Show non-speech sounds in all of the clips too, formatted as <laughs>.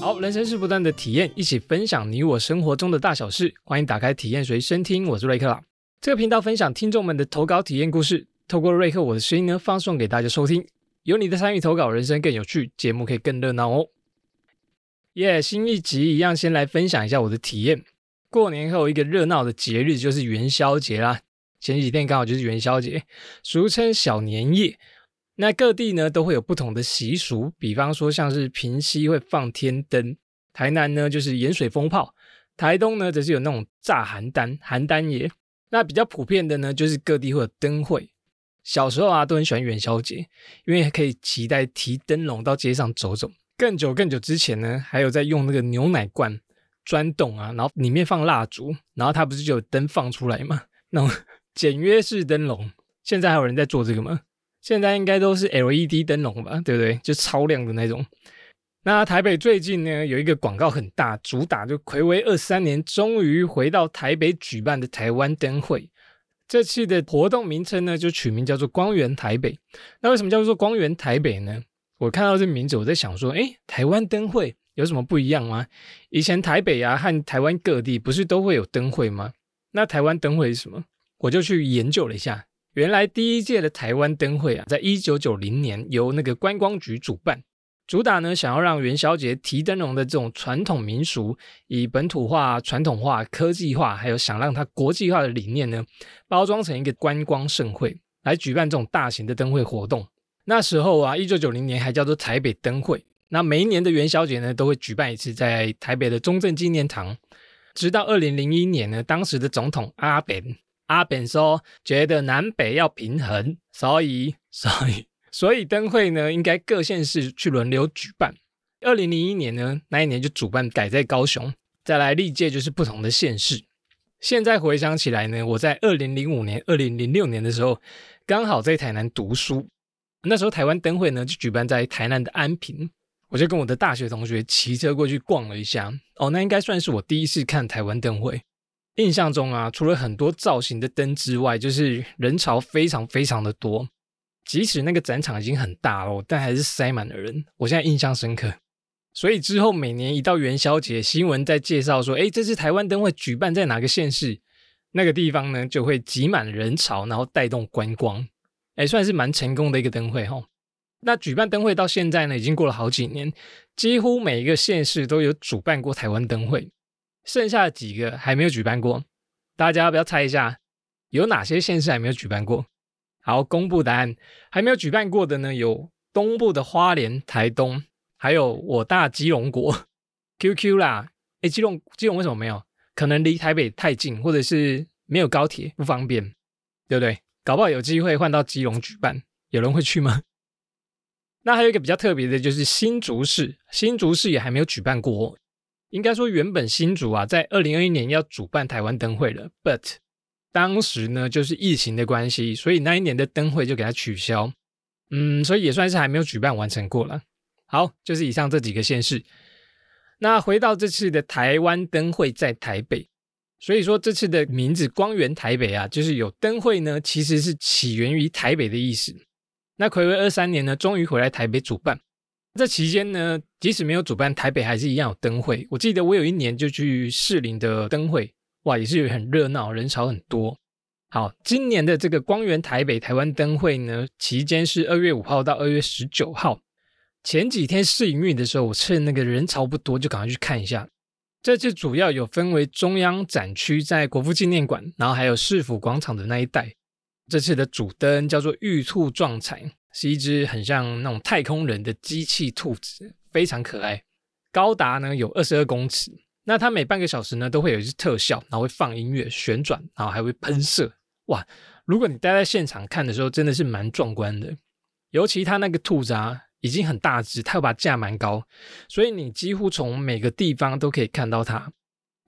好，人生是不断的体验，一起分享你我生活中的大小事。欢迎打开体验随身听，我是瑞克啦。这个频道分享听众们的投稿体验故事，透过瑞克我的声音呢，放送给大家收听。有你的参与投稿，人生更有趣，节目可以更热闹哦。耶，新一集一样，先来分享一下我的体验。过年后一个热闹的节日就是元宵节啦。前几天刚好就是元宵节，俗称小年夜。那各地呢都会有不同的习俗，比方说像是平西会放天灯，台南呢就是盐水风炮，台东呢则是有那种炸邯郸邯郸爷。那比较普遍的呢就是各地会有灯会。小时候啊都很喜欢元宵节，因为可以期待提灯笼到街上走走。更久更久之前呢，还有在用那个牛奶罐钻洞啊，然后里面放蜡烛，然后它不是就有灯放出来吗？那种 <laughs> 简约式灯笼，现在还有人在做这个吗？现在应该都是 LED 灯笼吧，对不对？就超亮的那种。那台北最近呢有一个广告很大，主打就魁违二三年，终于回到台北举办的台湾灯会。这次的活动名称呢就取名叫做光源台北。那为什么叫做光源台北呢？我看到这名字，我在想说，哎，台湾灯会有什么不一样吗？以前台北啊和台湾各地不是都会有灯会吗？那台湾灯会是什么？我就去研究了一下。原来第一届的台湾灯会啊，在一九九零年由那个观光局主办，主打呢想要让元宵节提灯笼的这种传统民俗，以本土化、传统化、科技化，还有想让它国际化的理念呢，包装成一个观光盛会，来举办这种大型的灯会活动。那时候啊，一九九零年还叫做台北灯会。那每一年的元宵节呢，都会举办一次在台北的中正纪念堂。直到二零零一年呢，当时的总统阿扁。阿扁说：“觉得南北要平衡，所以，所以，<laughs> 所以灯会呢，应该各县市去轮流举办。二零零一年呢，那一年就主办改在高雄，再来历届就是不同的县市。现在回想起来呢，我在二零零五年、二零零六年的时候，刚好在台南读书，那时候台湾灯会呢就举办在台南的安平，我就跟我的大学同学骑车过去逛了一下。哦，那应该算是我第一次看台湾灯会。”印象中啊，除了很多造型的灯之外，就是人潮非常非常的多。即使那个展场已经很大了，但还是塞满了人。我现在印象深刻。所以之后每年一到元宵节，新闻在介绍说，哎，这次台湾灯会举办在哪个县市，那个地方呢就会挤满人潮，然后带动观光。哎，算是蛮成功的一个灯会哈。那举办灯会到现在呢，已经过了好几年，几乎每一个县市都有主办过台湾灯会。剩下的几个还没有举办过，大家要不要猜一下有哪些县市还没有举办过？好，公布答案，还没有举办过的呢，有东部的花莲、台东，还有我大基隆国 <laughs> QQ 啦。哎，基隆基隆为什么没有？可能离台北太近，或者是没有高铁不方便，对不对？搞不好有机会换到基隆举办，有人会去吗？<laughs> 那还有一个比较特别的，就是新竹市，新竹市也还没有举办过。应该说，原本新竹啊，在二零二一年要主办台湾灯会了，but 当时呢，就是疫情的关系，所以那一年的灯会就给它取消。嗯，所以也算是还没有举办完成过了。好，就是以上这几个县市。那回到这次的台湾灯会在台北，所以说这次的名字“光源台北”啊，就是有灯会呢，其实是起源于台北的意思。那暌违二三年呢，终于回来台北主办。这期间呢，即使没有主办，台北还是一样有灯会。我记得我有一年就去士林的灯会，哇，也是很热闹，人潮很多。好，今年的这个光源台北台湾灯会呢，期间是二月五号到二月十九号。前几天试营运的时候，我趁那个人潮不多，就赶快去看一下。这次主要有分为中央展区在国父纪念馆，然后还有市府广场的那一带。这次的主灯叫做玉兔撞彩。是一只很像那种太空人的机器兔子，非常可爱，高达呢有二十二公尺。那它每半个小时呢都会有一只特效，然后会放音乐、旋转，然后还会喷射。哇！如果你待在现场看的时候，真的是蛮壮观的。尤其它那个兔子啊，已经很大只，它又把架蛮高，所以你几乎从每个地方都可以看到它。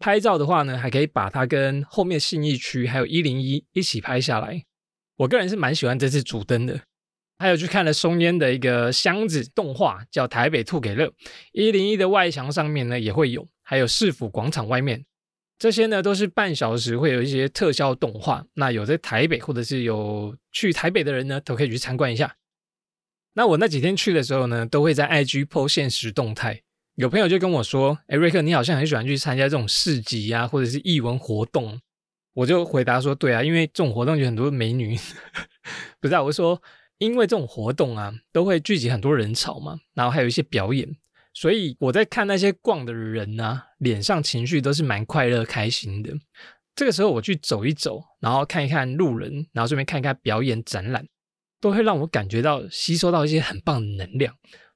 拍照的话呢，还可以把它跟后面信义区还有一零一一起拍下来。我个人是蛮喜欢这次主灯的。还有去看了松烟的一个箱子动画，叫《台北兔给乐》，一零一的外墙上面呢也会有，还有市府广场外面，这些呢都是半小时会有一些特效动画。那有在台北或者是有去台北的人呢，都可以去参观一下。那我那几天去的时候呢，都会在 IG 破现实动态，有朋友就跟我说：“哎，瑞克，你好像很喜欢去参加这种市集啊，或者是艺文活动。”我就回答说：“对啊，因为这种活动有很多美女。<laughs> ”不是，我说因为这种活动啊，都会聚集很多人潮嘛，然后还有一些表演，所以我在看那些逛的人啊，脸上情绪都是蛮快乐、开心的。这个时候我去走一走，然后看一看路人，然后顺便看一看表演展览，都会让我感觉到吸收到一些很棒的能量。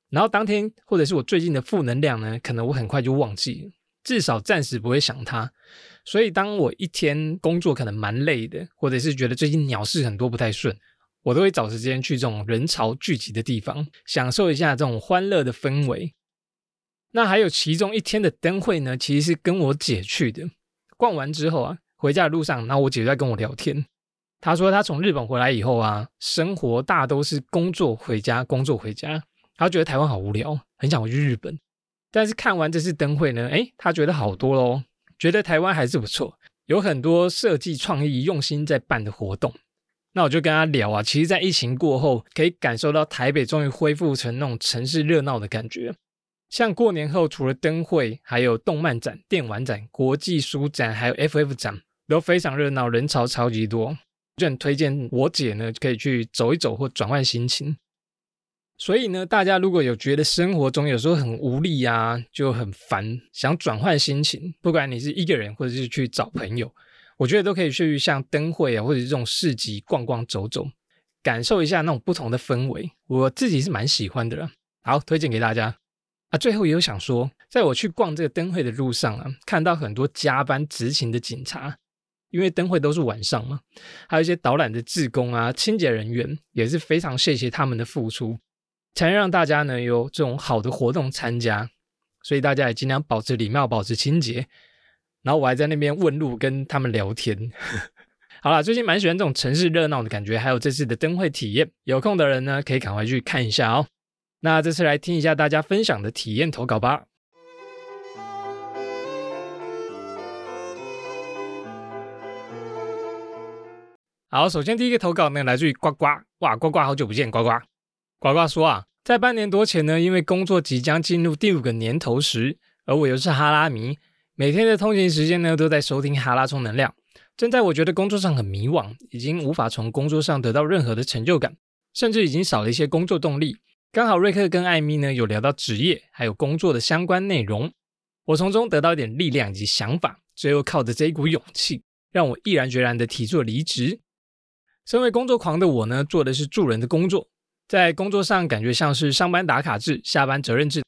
然后当天或者是我最近的负能量呢，可能我很快就忘记，至少暂时不会想它。所以当我一天工作可能蛮累的，或者是觉得最近鸟事很多不太顺，我都会找时间去这种人潮聚集的地方，享受一下这种欢乐的氛围。那还有其中一天的灯会呢，其实是跟我姐去的。逛完之后啊，回家的路上，然后我姐在跟我聊天，她说她从日本回来以后啊，生活大都是工作回家，工作回家。她觉得台湾好无聊，很想回去日本。但是看完这次灯会呢，诶，她觉得好多喽，觉得台湾还是不错，有很多设计创意、用心在办的活动。那我就跟他聊啊，其实，在疫情过后，可以感受到台北终于恢复成那种城市热闹的感觉。像过年后，除了灯会，还有动漫展、电玩展、国际书展，还有 FF 展，都非常热闹，人潮超级多。就很推荐我姐呢，可以去走一走或转换心情。所以呢，大家如果有觉得生活中有时候很无力啊，就很烦，想转换心情，不管你是一个人或者是去找朋友，我觉得都可以去像灯会啊，或者是这种市集逛逛走走，感受一下那种不同的氛围。我自己是蛮喜欢的了，好推荐给大家啊。最后也有想说，在我去逛这个灯会的路上啊，看到很多加班执勤的警察，因为灯会都是晚上嘛，还有一些导览的志工啊、清洁人员，也是非常谢谢他们的付出。才能让大家呢有这种好的活动参加，所以大家也尽量保持礼貌，保持清洁。然后我还在那边问路，跟他们聊天。<laughs> 好啦，最近蛮喜欢这种城市热闹的感觉，还有这次的灯会体验。有空的人呢，可以赶快去看一下哦。那这次来听一下大家分享的体验投稿吧。好，首先第一个投稿呢，来自于呱呱，哇，呱呱，好久不见，呱呱。呱呱说啊，在半年多前呢，因为工作即将进入第五个年头时，而我又是哈拉迷，每天的通勤时间呢都在收听哈拉充能量。正在我觉得工作上很迷惘，已经无法从工作上得到任何的成就感，甚至已经少了一些工作动力。刚好瑞克跟艾米呢有聊到职业还有工作的相关内容，我从中得到一点力量以及想法，最后靠着这一股勇气，让我毅然决然的提出离职。身为工作狂的我呢，做的是助人的工作。在工作上感觉像是上班打卡制、下班责任制，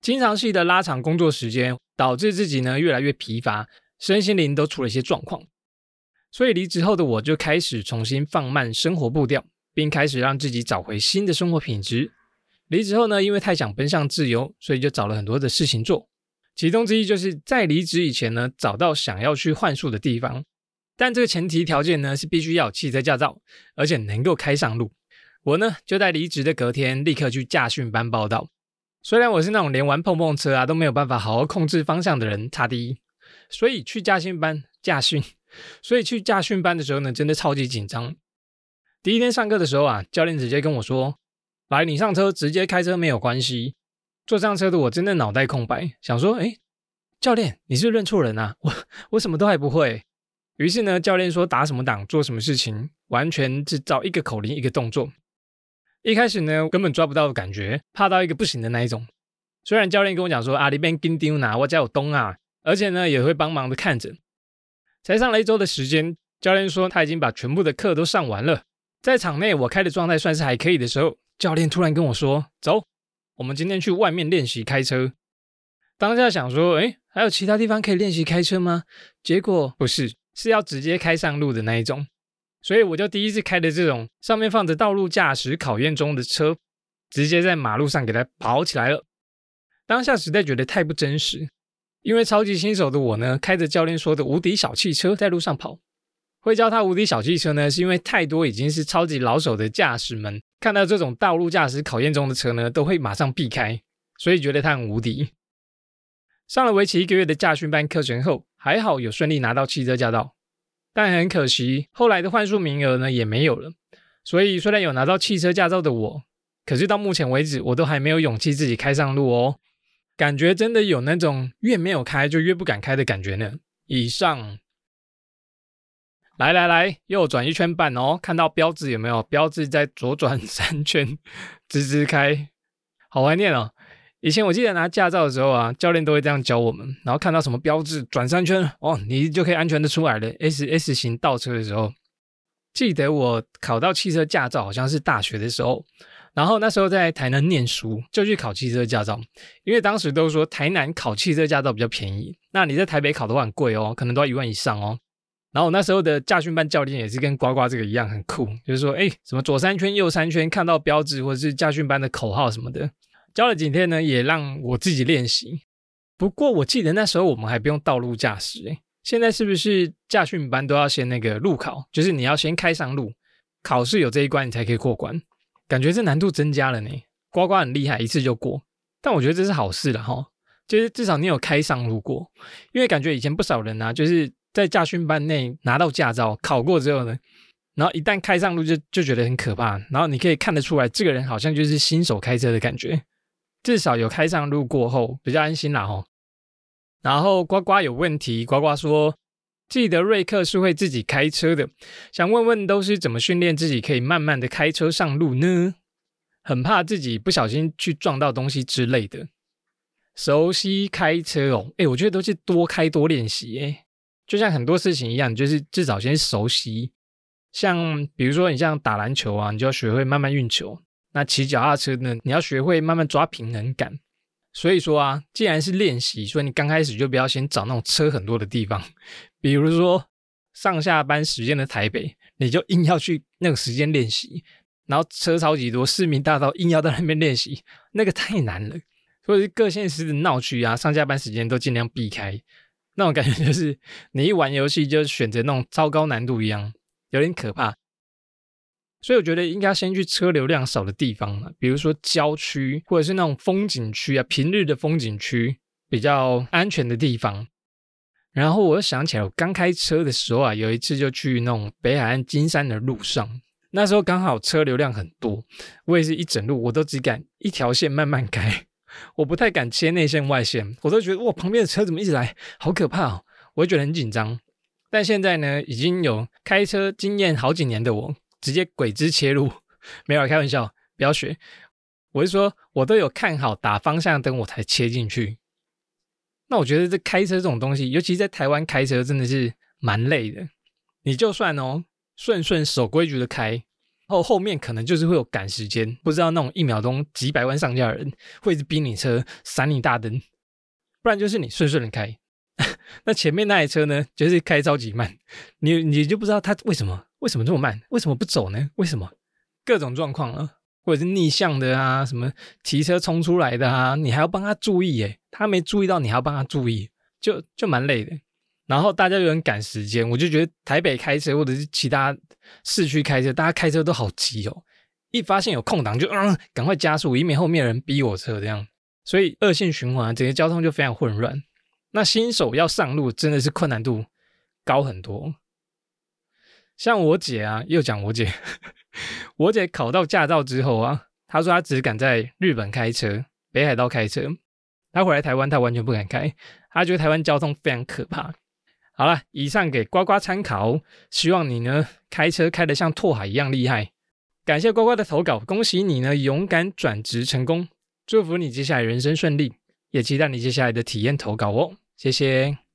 经常性的拉长工作时间，导致自己呢越来越疲乏，身心灵都出了一些状况。所以离职后的我就开始重新放慢生活步调，并开始让自己找回新的生活品质。离职后呢，因为太想奔向自由，所以就找了很多的事情做。其中之一就是在离职以前呢，找到想要去换宿的地方。但这个前提条件呢，是必须要有汽车驾照，而且能够开上路。我呢，就在离职的隔天，立刻去驾训班报道。虽然我是那种连玩碰碰车啊都没有办法好好控制方向的人，差第一，所以去驾训班驾训，所以去驾训班的时候呢，真的超级紧张。第一天上课的时候啊，教练直接跟我说：“来，你上车直接开车没有关系。”坐上车的我真的脑袋空白，想说：“哎，教练，你是认错人啊？我我什么都还不会。”于是呢，教练说打什么档做什么事情，完全是照一个口令一个动作。一开始呢，根本抓不到的感觉，怕到一个不行的那一种。虽然教练跟我讲说啊，里边跟丢哪，我家有东啊，而且呢也会帮忙的看着。才上了一周的时间，教练说他已经把全部的课都上完了，在场内我开的状态算是还可以的时候，教练突然跟我说：“走，我们今天去外面练习开车。”当下想说，哎，还有其他地方可以练习开车吗？结果不是，是要直接开上路的那一种。所以我就第一次开的这种上面放着道路驾驶考验中的车，直接在马路上给它跑起来了。当下实在觉得太不真实，因为超级新手的我呢，开着教练说的无敌小汽车在路上跑。会教他无敌小汽车呢，是因为太多已经是超级老手的驾驶们看到这种道路驾驶考验中的车呢，都会马上避开，所以觉得他很无敌。上了为期一个月的驾训班课程后，还好有顺利拿到汽车驾照。但很可惜，后来的换数名额呢也没有了。所以虽然有拿到汽车驾照的我，可是到目前为止，我都还没有勇气自己开上路哦。感觉真的有那种越没有开就越不敢开的感觉呢。以上，来来来，右转一圈半哦，看到标志有没有？标志在左转 <laughs> 三圈，直直开，好怀念哦。以前我记得拿驾照的时候啊，教练都会这样教我们，然后看到什么标志转三圈哦，你就可以安全的出来了。S S 型倒车的时候，记得我考到汽车驾照好像是大学的时候，然后那时候在台南念书，就去考汽车驾照，因为当时都说台南考汽车驾照比较便宜，那你在台北考的话很贵哦，可能都要一万以上哦。然后我那时候的驾训班教练也是跟呱呱这个一样很酷，就是说，哎，什么左三圈右三圈，看到标志或者是驾训班的口号什么的。教了几天呢，也让我自己练习。不过我记得那时候我们还不用道路驾驶，诶，现在是不是驾训班都要先那个路考？就是你要先开上路，考试有这一关你才可以过关。感觉这难度增加了呢。呱呱很厉害，一次就过。但我觉得这是好事了哈，就是至少你有开上路过。因为感觉以前不少人啊，就是在驾训班内拿到驾照考过之后呢，然后一旦开上路就就觉得很可怕。然后你可以看得出来，这个人好像就是新手开车的感觉。至少有开上路过后比较安心啦吼。然后呱呱有问题，呱呱说记得瑞克是会自己开车的，想问问都是怎么训练自己可以慢慢的开车上路呢？很怕自己不小心去撞到东西之类的。熟悉开车哦，哎，我觉得都是多开多练习哎，就像很多事情一样，就是至少先熟悉。像比如说你像打篮球啊，你就要学会慢慢运球。那骑脚踏车呢？你要学会慢慢抓平衡感。所以说啊，既然是练习，所以你刚开始就不要先找那种车很多的地方，比如说上下班时间的台北，你就硬要去那个时间练习，然后车超级多，市民大道硬要在那边练习，那个太难了。或者是各县市的闹区啊，上下班时间都尽量避开，那种感觉就是你一玩游戏就选择那种超高难度一样，有点可怕。所以我觉得应该先去车流量少的地方嘛，比如说郊区或者是那种风景区啊，平日的风景区比较安全的地方。然后我又想起来，我刚开车的时候啊，有一次就去那种北海岸金山的路上，那时候刚好车流量很多，我也是一整路我都只敢一条线慢慢开，我不太敢切内线外线，我都觉得哇，旁边的车怎么一直来，好可怕哦，我会觉得很紧张。但现在呢，已经有开车经验好几年的我。直接鬼子切入，<laughs> 没有开玩笑，不要学。我是说，我都有看好打方向灯，我才切进去。那我觉得这开车这种东西，尤其在台湾开车，真的是蛮累的。你就算哦顺顺守规矩的开，后后面可能就是会有赶时间，不知道那种一秒钟几百万上架的人，会逼你车闪你大灯，不然就是你顺顺的开，<laughs> 那前面那台车呢，就是开超级慢，你你就不知道他为什么。为什么这么慢？为什么不走呢？为什么各种状况啊，或者是逆向的啊，什么提车冲出来的啊，你还要帮他注意耶？他没注意到，你还要帮他注意，就就蛮累的。然后大家又很赶时间，我就觉得台北开车或者是其他市区开车，大家开车都好急哦，一发现有空档就嗯赶快加速，以免后面人逼我车这样，所以恶性循环，整个交通就非常混乱。那新手要上路真的是困难度高很多。像我姐啊，又讲我姐，<laughs> 我姐考到驾照之后啊，她说她只敢在日本开车、北海道开车，她回来台湾她完全不敢开，她觉得台湾交通非常可怕。好了，以上给呱呱参考，希望你呢开车开得像拓海一样厉害。感谢呱呱的投稿，恭喜你呢勇敢转职成功，祝福你接下来人生顺利，也期待你接下来的体验投稿哦，谢谢。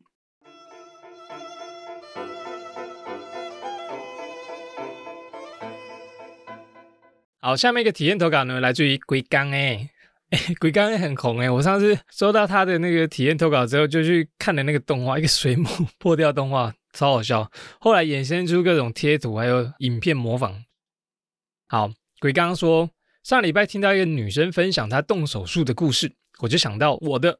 好，下面一个体验投稿呢，来自于龟缸哎，<laughs> 龟缸也很红哎。我上次收到他的那个体验投稿之后，就去看了那个动画，一个水母破掉动画，超好笑。后来衍生出各种贴图，还有影片模仿。好，鬼刚说，上礼拜听到一个女生分享她动手术的故事，我就想到我的。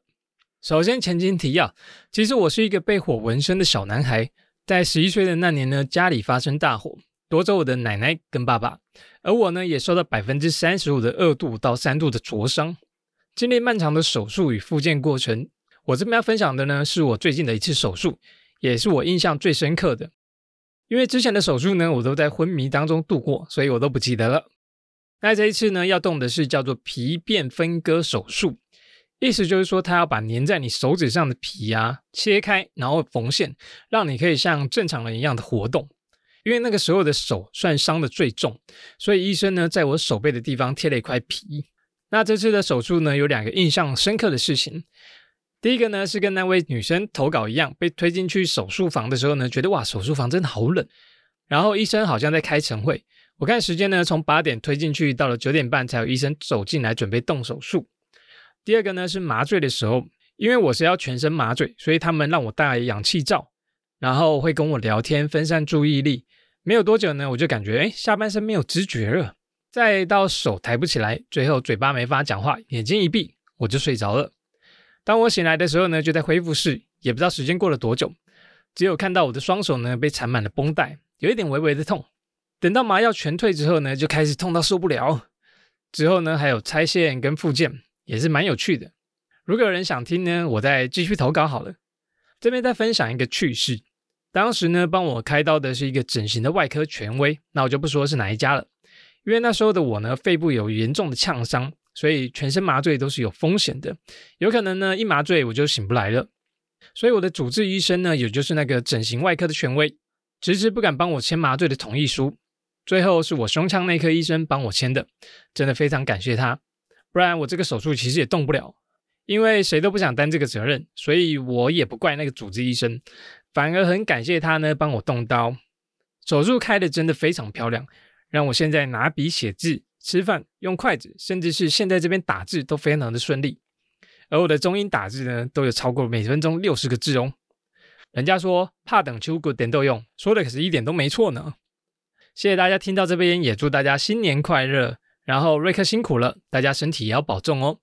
首先前情提要，其实我是一个被火纹身的小男孩，在十一岁的那年呢，家里发生大火。夺走我的奶奶跟爸爸，而我呢也受到百分之三十五的二度到三度的灼伤，经历漫长的手术与复健过程。我这边要分享的呢，是我最近的一次手术，也是我印象最深刻的。因为之前的手术呢，我都在昏迷当中度过，所以我都不记得了。那这一次呢，要动的是叫做皮变分割手术。意思就是说，他要把粘在你手指上的皮啊切开，然后缝线，让你可以像正常人一样的活动。因为那个时候的手算伤的最重，所以医生呢在我手背的地方贴了一块皮。那这次的手术呢有两个印象深刻的事情。第一个呢是跟那位女生投稿一样，被推进去手术房的时候呢，觉得哇手术房真的好冷。然后医生好像在开晨会，我看时间呢从八点推进去，到了九点半才有医生走进来准备动手术。第二个呢是麻醉的时候，因为我是要全身麻醉，所以他们让我戴氧气罩，然后会跟我聊天，分散注意力。没有多久呢，我就感觉哎，下半身没有知觉了，再到手抬不起来，最后嘴巴没法讲话，眼睛一闭我就睡着了。当我醒来的时候呢，就在恢复室，也不知道时间过了多久，只有看到我的双手呢被缠满了绷带，有一点微微的痛。等到麻药全退之后呢，就开始痛到受不了。之后呢，还有拆线跟复健。也是蛮有趣的。如果有人想听呢，我再继续投稿好了。这边再分享一个趣事。当时呢，帮我开刀的是一个整形的外科权威，那我就不说是哪一家了。因为那时候的我呢，肺部有严重的呛伤，所以全身麻醉都是有风险的，有可能呢一麻醉我就醒不来了。所以我的主治医生呢，也就是那个整形外科的权威，迟迟不敢帮我签麻醉的同意书。最后是我胸腔内科医生帮我签的，真的非常感谢他。不然我这个手术其实也动不了，因为谁都不想担这个责任，所以我也不怪那个主治医生，反而很感谢他呢，帮我动刀。手术开的真的非常漂亮，让我现在拿笔写字、吃饭、用筷子，甚至是现在这边打字都非常的顺利。而我的中英打字呢，都有超过每分钟六十个字哦。人家说怕等秋谷点都用，说的可是一点都没错呢。谢谢大家听到这边，也祝大家新年快乐。然后瑞克辛苦了，大家身体也要保重哦。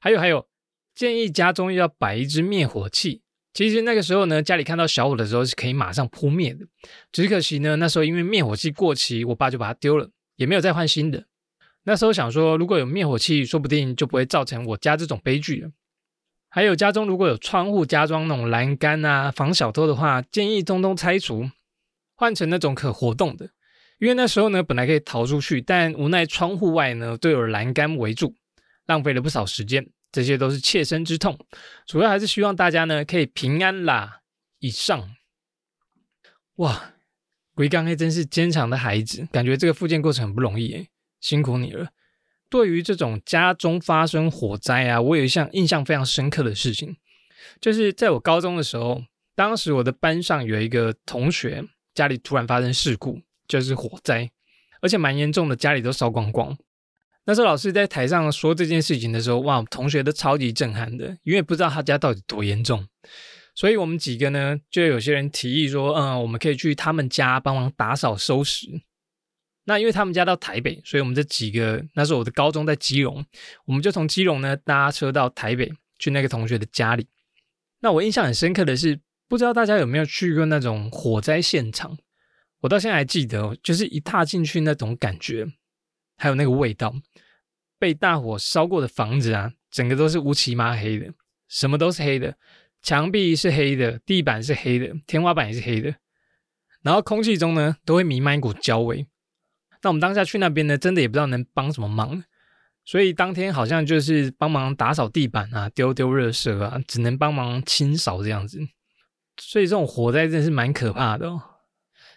还有还有，建议家中要摆一只灭火器。其实那个时候呢，家里看到小火的时候是可以马上扑灭的。只可惜呢，那时候因为灭火器过期，我爸就把它丢了，也没有再换新的。那时候想说，如果有灭火器，说不定就不会造成我家这种悲剧了。还有家中如果有窗户加装那种栏杆啊，防小偷的话，建议通通拆除，换成那种可活动的。因为那时候呢，本来可以逃出去，但无奈窗户外呢都有栏杆围住，浪费了不少时间，这些都是切身之痛。主要还是希望大家呢可以平安啦。以上，哇，鬼刚黑真是坚强的孩子，感觉这个复健过程很不容易诶，辛苦你了。对于这种家中发生火灾啊，我有一项印象非常深刻的事情，就是在我高中的时候，当时我的班上有一个同学家里突然发生事故。就是火灾，而且蛮严重的，家里都烧光光。那时候老师在台上说这件事情的时候，哇，同学都超级震撼的，因为不知道他家到底多严重。所以我们几个呢，就有些人提议说，嗯，我们可以去他们家帮忙打扫收拾。那因为他们家到台北，所以我们这几个，那时候我的高中在基隆，我们就从基隆呢搭车到台北去那个同学的家里。那我印象很深刻的是，不知道大家有没有去过那种火灾现场？我到现在还记得，就是一踏进去那种感觉，还有那个味道。被大火烧过的房子啊，整个都是乌漆麻黑的，什么都是黑的，墙壁是黑的，地板是黑的，天花板也是黑的。然后空气中呢，都会弥漫一股焦味。那我们当下去那边呢，真的也不知道能帮什么忙，所以当天好像就是帮忙打扫地板啊，丢丢热色啊，只能帮忙清扫这样子。所以这种火灾真的是蛮可怕的哦。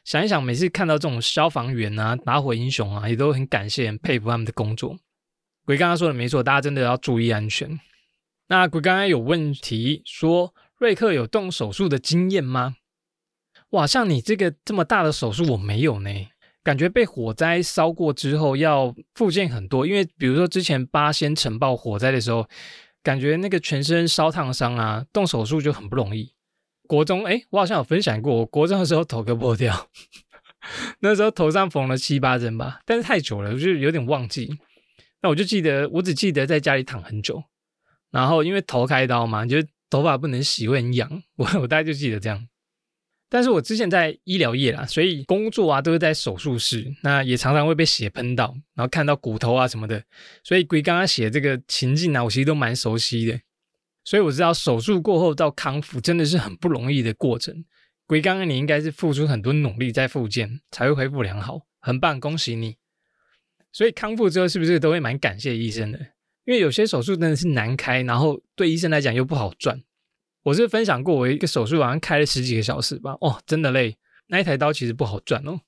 想一想，每次看到这种消防员啊、打火英雄啊，也都很感谢、很佩服他们的工作。鬼刚刚说的没错，大家真的要注意安全。那鬼刚刚有问题说，瑞克有动手术的经验吗？哇，像你这个这么大的手术，我没有呢。感觉被火灾烧过之后要复健很多，因为比如说之前八仙城爆火灾的时候，感觉那个全身烧烫伤啊，动手术就很不容易。国中哎，我好像有分享过，我国中的时候头割破掉，<laughs> 那时候头上缝了七八针吧，但是太久了，我就有点忘记。那我就记得，我只记得在家里躺很久，然后因为头开刀嘛，就头发不能洗，会很痒。我 <laughs> 我大概就记得这样。但是我之前在医疗业啦，所以工作啊都是在手术室，那也常常会被血喷到，然后看到骨头啊什么的，所以鬼刚刚写这个情境啊，我其实都蛮熟悉的。所以我知道手术过后到康复真的是很不容易的过程。鬼刚刚你应该是付出很多努力在复健才会恢复良好，很棒，恭喜你。所以康复之后是不是都会蛮感谢医生的？因为有些手术真的是难开，然后对医生来讲又不好赚。我是分享过，我一个手术好像开了十几个小时吧，哦，真的累。那一台刀其实不好赚哦，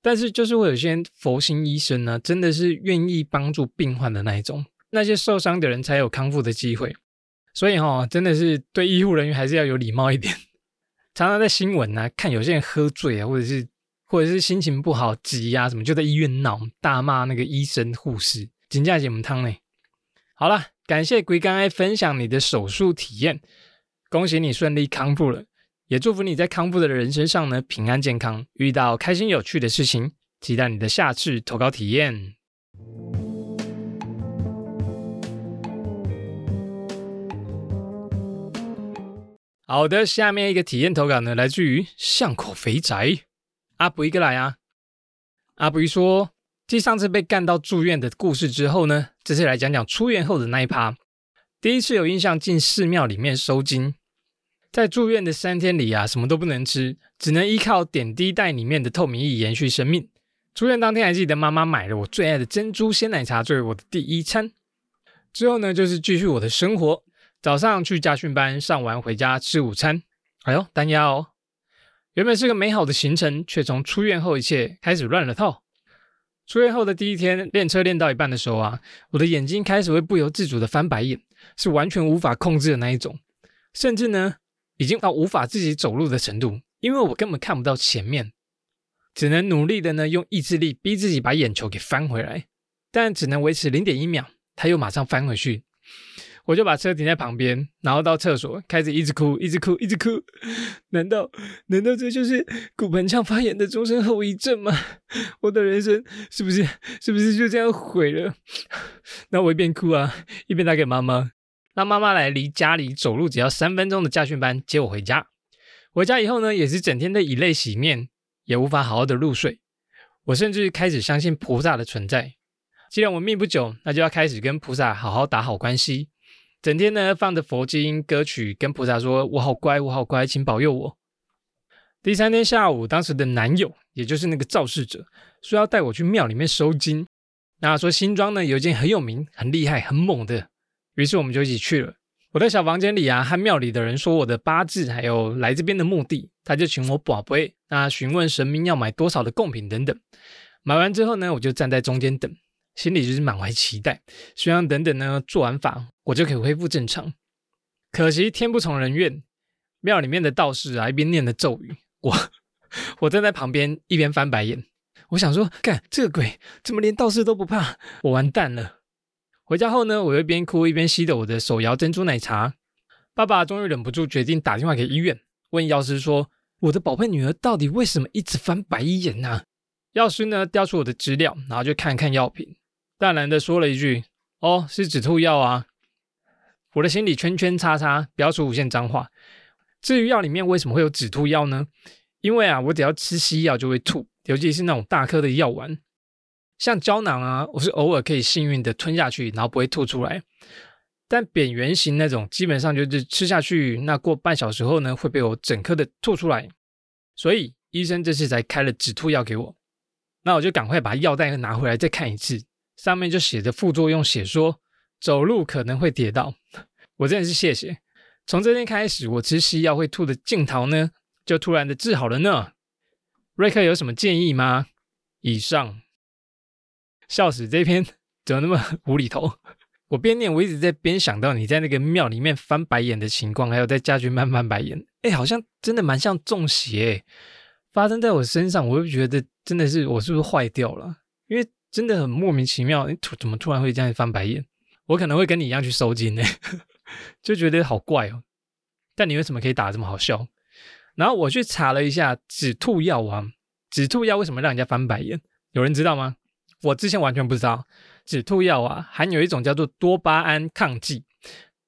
但是就是会有些佛心医生呢，真的是愿意帮助病患的那一种，那些受伤的人才有康复的机会。所以哈，真的是对医护人员还是要有礼貌一点。<laughs> 常常在新闻啊，看有些人喝醉啊，或者是或者是心情不好急呀什么，就在医院闹大骂那个医生护士，紧架节目汤呢。好了，感谢龟刚爱分享你的手术体验，恭喜你顺利康复了，也祝福你在康复的人身上呢平安健康，遇到开心有趣的事情，期待你的下次投稿体验。好的，下面一个体验投稿呢，来自于巷口肥宅阿布一个来啊。阿布说，继上次被干到住院的故事之后呢，这次来讲讲出院后的那一趴。第一次有印象进寺庙里面收金，在住院的三天里啊，什么都不能吃，只能依靠点滴袋里面的透明液延续生命。出院当天还记得妈妈买了我最爱的珍珠鲜奶茶作为我的第一餐。之后呢，就是继续我的生活。早上去家训班，上完回家吃午餐。哎呦，单压哦！原本是个美好的行程，却从出院后一切开始乱了套。出院后的第一天，练车练到一半的时候啊，我的眼睛开始会不由自主的翻白眼，是完全无法控制的那一种，甚至呢，已经到无法自己走路的程度，因为我根本看不到前面，只能努力的呢用意志力逼自己把眼球给翻回来，但只能维持零点一秒，它又马上翻回去。我就把车停在旁边，然后到厕所开始一直哭，一直哭，一直哭。<laughs> 难道难道这就是骨盆腔发炎的终身后遗症吗？我的人生是不是是不是就这样毁了？<laughs> 那我一边哭啊，一边打给妈妈，让妈妈来离家里走路只要三分钟的驾训班接我回家。回家以后呢，也是整天的以泪洗面，也无法好好的入睡。我甚至开始相信菩萨的存在。既然我命不久，那就要开始跟菩萨好好打好关系。整天呢放着佛经歌曲，跟菩萨说：“我好乖，我好乖，请保佑我。”第三天下午，当时的男友，也就是那个肇事者，说要带我去庙里面收金。那说新庄呢有一件很有名、很厉害、很猛的，于是我们就一起去了。我在小房间里啊，和庙里的人说我的八字，还有来这边的目的。他就请我宝贝，那询问神明要买多少的贡品等等。买完之后呢，我就站在中间等。心里就是满怀期待，希望等等呢做完法，我就可以恢复正常。可惜天不从人愿，庙里面的道士啊一边念着咒语，我我站在旁边一边翻白眼。我想说，干这个鬼怎么连道士都不怕？我完蛋了。回家后呢，我一边哭一边吸着我的手摇珍珠奶茶。爸爸终于忍不住决定打电话给医院，问药师说：“我的宝贝女儿到底为什么一直翻白眼呢？”药师呢调出我的资料，然后就看看药品。淡然的说了一句：“哦，是止吐药啊。”我的心里圈圈叉叉，标出无限脏话。至于药里面为什么会有止吐药呢？因为啊，我只要吃西药就会吐，尤其是那种大颗的药丸，像胶囊啊，我是偶尔可以幸运的吞下去，然后不会吐出来。但扁圆形那种，基本上就是吃下去，那过半小时后呢，会被我整颗的吐出来。所以医生这次才开了止吐药给我。那我就赶快把药袋拿回来再看一次。上面就写着副作用，写说走路可能会跌倒。我真的是谢谢。从这天开始，我吃西药会吐的镜头呢，就突然的治好了呢。瑞克有什么建议吗？以上，笑死，这篇怎么那么无厘头？我边念，我一直在边想到你在那个庙里面翻白眼的情况，还有在家居慢翻白眼。哎，好像真的蛮像中邪，发生在我身上，我就觉得真的是我是不是坏掉了？因为。真的很莫名其妙，突怎么突然会这样翻白眼？我可能会跟你一样去收金呢，<laughs> 就觉得好怪哦。但你为什么可以打这么好笑？然后我去查了一下止吐药啊，止吐药为什么让人家翻白眼？有人知道吗？我之前完全不知道，止吐药啊含有一种叫做多巴胺抗剂，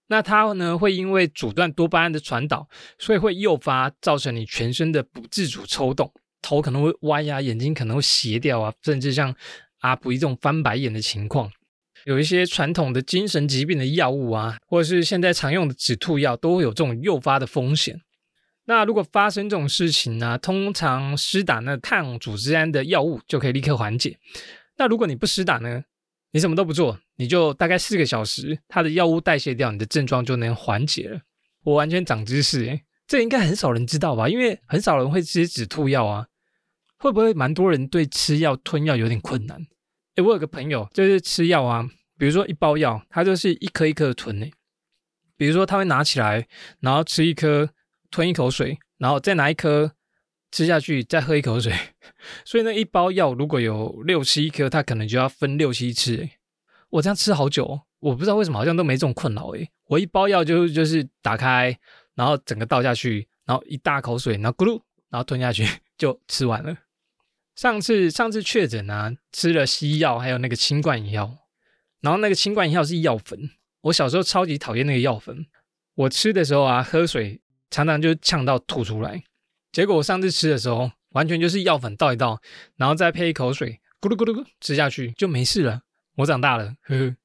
那它呢会因为阻断多巴胺的传导，所以会诱发造成你全身的不自主抽动，头可能会歪呀，眼睛可能会斜掉啊，甚至像。啊，不一种翻白眼的情况，有一些传统的精神疾病的药物啊，或者是现在常用的止吐药，都会有这种诱发的风险。那如果发生这种事情呢，通常施打那抗组织胺的药物就可以立刻缓解。那如果你不施打呢，你什么都不做，你就大概四个小时，它的药物代谢掉，你的症状就能缓解了。我完全长知识诶，这应该很少人知道吧？因为很少人会吃止吐药啊。会不会蛮多人对吃药吞药有点困难？诶，我有个朋友就是吃药啊，比如说一包药，他就是一颗一颗的吞诶。比如说他会拿起来，然后吃一颗，吞一口水，然后再拿一颗吃下去，再喝一口水。<laughs> 所以那一包药如果有六七颗，他可能就要分六七次诶。我这样吃好久，我不知道为什么好像都没这种困扰诶。我一包药就就是打开，然后整个倒下去，然后一大口水，然后咕噜，然后吞下去 <laughs> 就吃完了。上次上次确诊啊，吃了西药，还有那个清冠药，然后那个清冠药是药粉。我小时候超级讨厌那个药粉，我吃的时候啊，喝水常常就呛到吐出来。结果我上次吃的时候，完全就是药粉倒一倒，然后再配一口水，咕噜咕噜咕吃下去就没事了。我长大了，呵呵。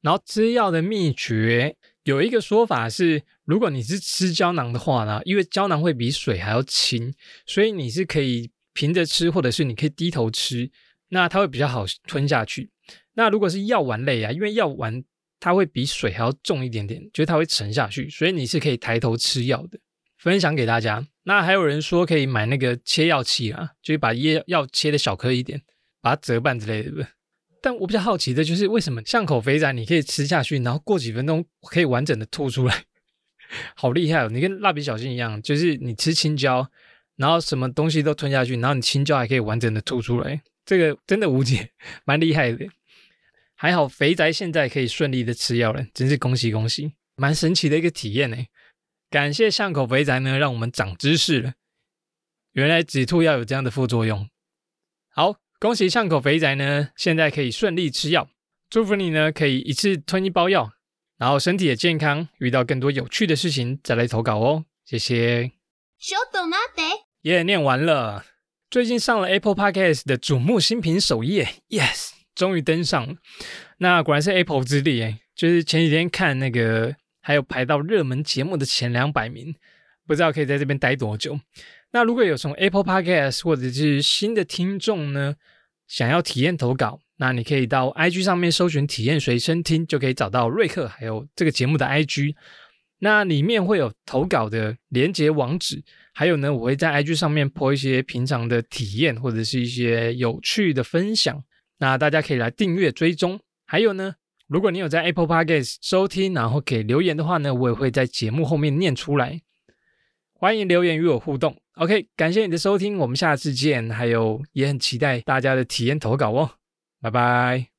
然后吃药的秘诀有一个说法是，如果你是吃胶囊的话呢，因为胶囊会比水还要轻，所以你是可以。平着吃，或者是你可以低头吃，那它会比较好吞下去。那如果是药丸类啊，因为药丸它会比水还要重一点点，就是它会沉下去，所以你是可以抬头吃药的。分享给大家。那还有人说可以买那个切药器啊，就是把药药切的小颗一点，把它折半之类的。但我比较好奇的就是，为什么巷口肥仔你可以吃下去，然后过几分钟可以完整的吐出来，<laughs> 好厉害哦！你跟蜡笔小新一样，就是你吃青椒。然后什么东西都吞下去，然后你青椒还可以完整的吐出来，这个真的无解，<laughs> 蛮厉害的。还好肥宅现在可以顺利的吃药了，真是恭喜恭喜，蛮神奇的一个体验呢。感谢巷口肥宅呢，让我们长知识了。原来止吐药有这样的副作用。好，恭喜巷口肥宅呢，现在可以顺利吃药。祝福你呢，可以一次吞一包药，然后身体也健康，遇到更多有趣的事情再来投稿哦。谢谢。耶，念完了。最近上了 Apple Podcast 的瞩目新品首页，Yes，终于登上了。那果然是 Apple 之力哎，就是前几天看那个，还有排到热门节目的前两百名，不知道可以在这边待多久。那如果有从 Apple Podcast 或者是新的听众呢，想要体验投稿，那你可以到 IG 上面搜寻“体验随身听”，就可以找到瑞克还有这个节目的 IG。那里面会有投稿的连接网址，还有呢，我会在 IG 上面 po 一些平常的体验或者是一些有趣的分享，那大家可以来订阅追踪。还有呢，如果你有在 Apple Podcast 收听，然后给留言的话呢，我也会在节目后面念出来。欢迎留言与我互动。OK，感谢你的收听，我们下次见。还有也很期待大家的体验投稿哦，拜拜。